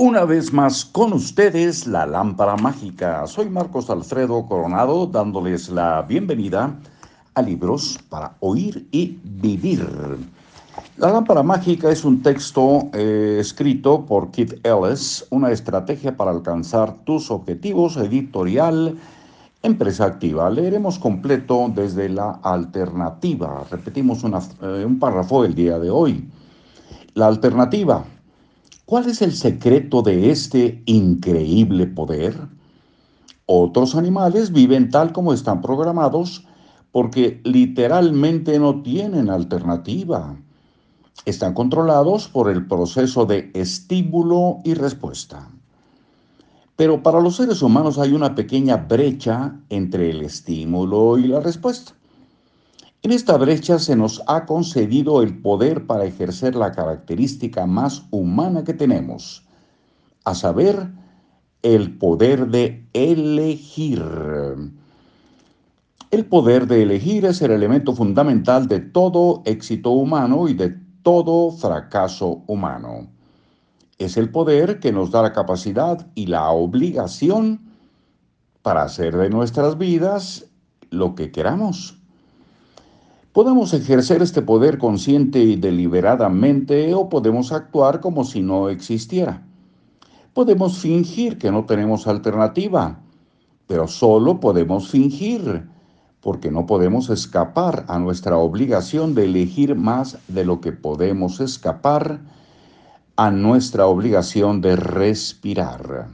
Una vez más con ustedes, la lámpara mágica. Soy Marcos Alfredo Coronado dándoles la bienvenida a Libros para Oír y Vivir. La lámpara mágica es un texto eh, escrito por Keith Ellis, una estrategia para alcanzar tus objetivos editorial, empresa activa. Leeremos completo desde la alternativa. Repetimos eh, un párrafo el día de hoy. La alternativa ¿Cuál es el secreto de este increíble poder? Otros animales viven tal como están programados porque literalmente no tienen alternativa. Están controlados por el proceso de estímulo y respuesta. Pero para los seres humanos hay una pequeña brecha entre el estímulo y la respuesta. En esta brecha se nos ha concedido el poder para ejercer la característica más humana que tenemos, a saber, el poder de elegir. El poder de elegir es el elemento fundamental de todo éxito humano y de todo fracaso humano. Es el poder que nos da la capacidad y la obligación para hacer de nuestras vidas lo que queramos. Podemos ejercer este poder consciente y deliberadamente o podemos actuar como si no existiera. Podemos fingir que no tenemos alternativa, pero solo podemos fingir, porque no podemos escapar a nuestra obligación de elegir más de lo que podemos escapar a nuestra obligación de respirar.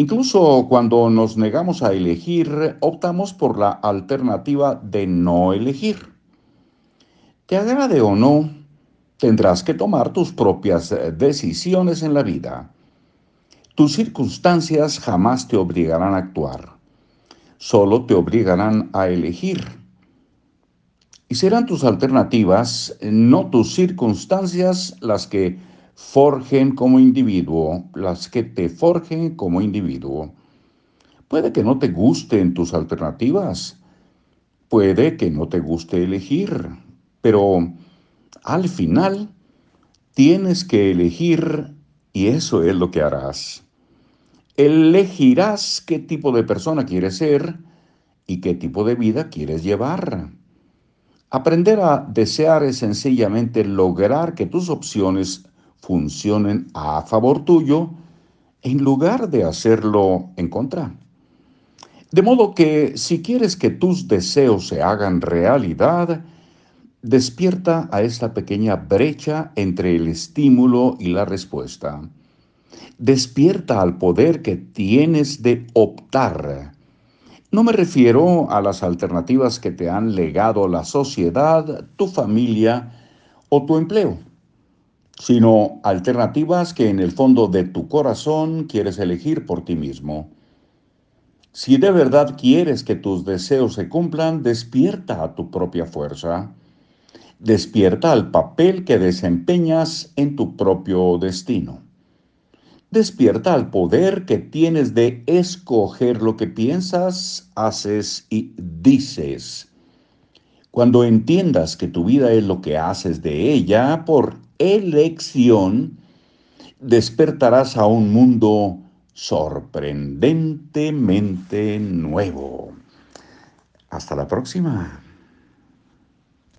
Incluso cuando nos negamos a elegir, optamos por la alternativa de no elegir. Te agrade o no, tendrás que tomar tus propias eh, decisiones en la vida. Tus circunstancias jamás te obligarán a actuar, solo te obligarán a elegir. Y serán tus alternativas, no tus circunstancias, las que forjen como individuo, las que te forjen como individuo. Puede que no te gusten tus alternativas, puede que no te guste elegir, pero al final tienes que elegir y eso es lo que harás. Elegirás qué tipo de persona quieres ser y qué tipo de vida quieres llevar. Aprender a desear es sencillamente lograr que tus opciones funcionen a favor tuyo en lugar de hacerlo en contra. De modo que si quieres que tus deseos se hagan realidad, despierta a esta pequeña brecha entre el estímulo y la respuesta. Despierta al poder que tienes de optar. No me refiero a las alternativas que te han legado la sociedad, tu familia o tu empleo sino alternativas que en el fondo de tu corazón quieres elegir por ti mismo. Si de verdad quieres que tus deseos se cumplan, despierta a tu propia fuerza. Despierta al papel que desempeñas en tu propio destino. Despierta al poder que tienes de escoger lo que piensas, haces y dices. Cuando entiendas que tu vida es lo que haces de ella, por elección, despertarás a un mundo sorprendentemente nuevo. Hasta la próxima.